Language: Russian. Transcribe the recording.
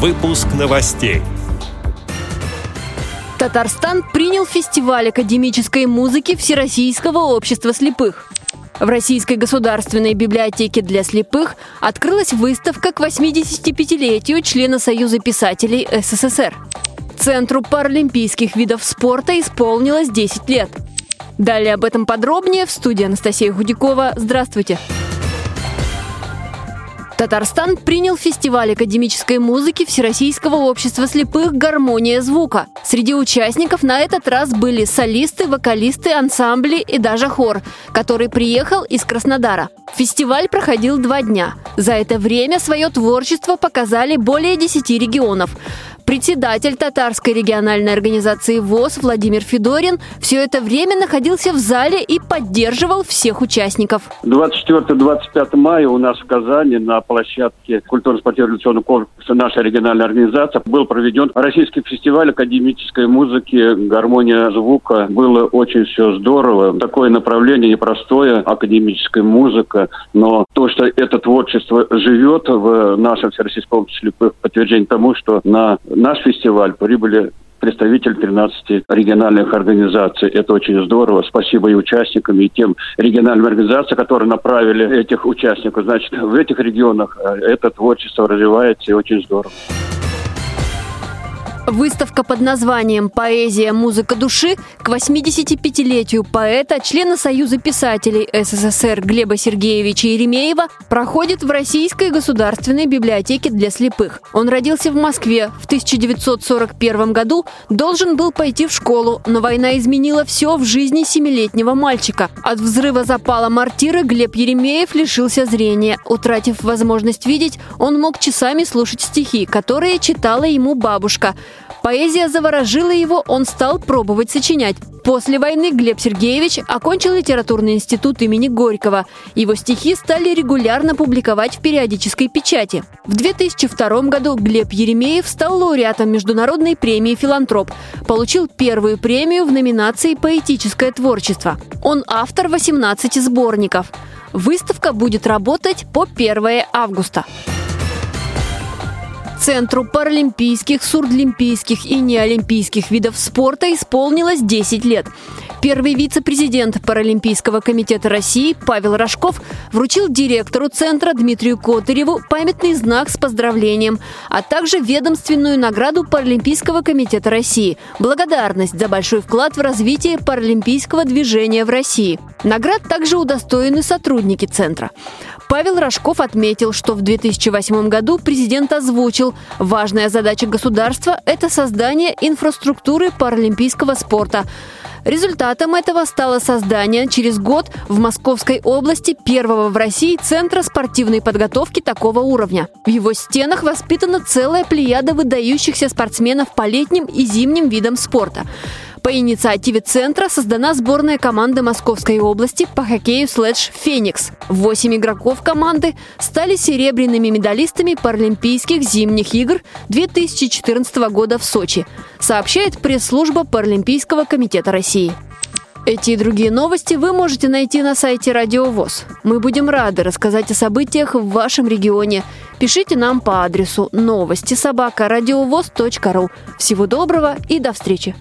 Выпуск новостей. Татарстан принял фестиваль академической музыки Всероссийского общества слепых. В Российской государственной библиотеке для слепых открылась выставка к 85-летию члена Союза писателей СССР. Центру паралимпийских видов спорта исполнилось 10 лет. Далее об этом подробнее в студии Анастасия Худякова. Здравствуйте! Татарстан принял фестиваль академической музыки Всероссийского общества слепых «Гармония звука». Среди участников на этот раз были солисты, вокалисты, ансамбли и даже хор, который приехал из Краснодара. Фестиваль проходил два дня. За это время свое творчество показали более 10 регионов. Председатель татарской региональной организации ВОЗ Владимир Федорин все это время находился в зале и поддерживал всех участников. 24-25 мая у нас в Казани на площадке культурно-спортивно-революционного корпуса нашей региональной организации был проведен российский фестиваль академической музыки «Гармония звука». Было очень все здорово. Такое направление непростое, академическая музыка, но то, что это творчество живет в нашем Всероссийском слепых, подтверждение тому, что на наш фестиваль прибыли представитель 13 региональных организаций. Это очень здорово. Спасибо и участникам, и тем региональным организациям, которые направили этих участников. Значит, в этих регионах э, это творчество развивается и очень здорово. Выставка под названием «Поэзия. Музыка души» к 85-летию поэта, члена Союза писателей СССР Глеба Сергеевича Еремеева проходит в Российской государственной библиотеке для слепых. Он родился в Москве. В 1941 году должен был пойти в школу, но война изменила все в жизни семилетнего мальчика. От взрыва запала мортиры Глеб Еремеев лишился зрения. Утратив возможность видеть, он мог часами слушать стихи, которые читала ему бабушка – Поэзия заворожила его, он стал пробовать сочинять. После войны Глеб Сергеевич окончил литературный институт имени Горького. Его стихи стали регулярно публиковать в периодической печати. В 2002 году Глеб Еремеев стал лауреатом Международной премии «Филантроп». Получил первую премию в номинации «Поэтическое творчество». Он автор 18 сборников. Выставка будет работать по 1 августа. Центру паралимпийских, сурдлимпийских и неолимпийских видов спорта исполнилось 10 лет. Первый вице-президент Паралимпийского комитета России Павел Рожков вручил директору центра Дмитрию Котыреву памятный знак с поздравлением, а также ведомственную награду Паралимпийского комитета России – благодарность за большой вклад в развитие паралимпийского движения в России. Наград также удостоены сотрудники центра. Павел Рожков отметил, что в 2008 году президент озвучил, важная задача государства – это создание инфраструктуры паралимпийского спорта. Результатом этого стало создание через год в Московской области первого в России центра спортивной подготовки такого уровня. В его стенах воспитана целая плеяда выдающихся спортсменов по летним и зимним видам спорта. По инициативе Центра создана сборная команды Московской области по хоккею слэдж «Феникс». Восемь игроков команды стали серебряными медалистами Паралимпийских зимних игр 2014 года в Сочи, сообщает пресс-служба Паралимпийского комитета России. Эти и другие новости вы можете найти на сайте Радио ВОЗ. Мы будем рады рассказать о событиях в вашем регионе. Пишите нам по адресу новости собака ру. Всего доброго и до встречи!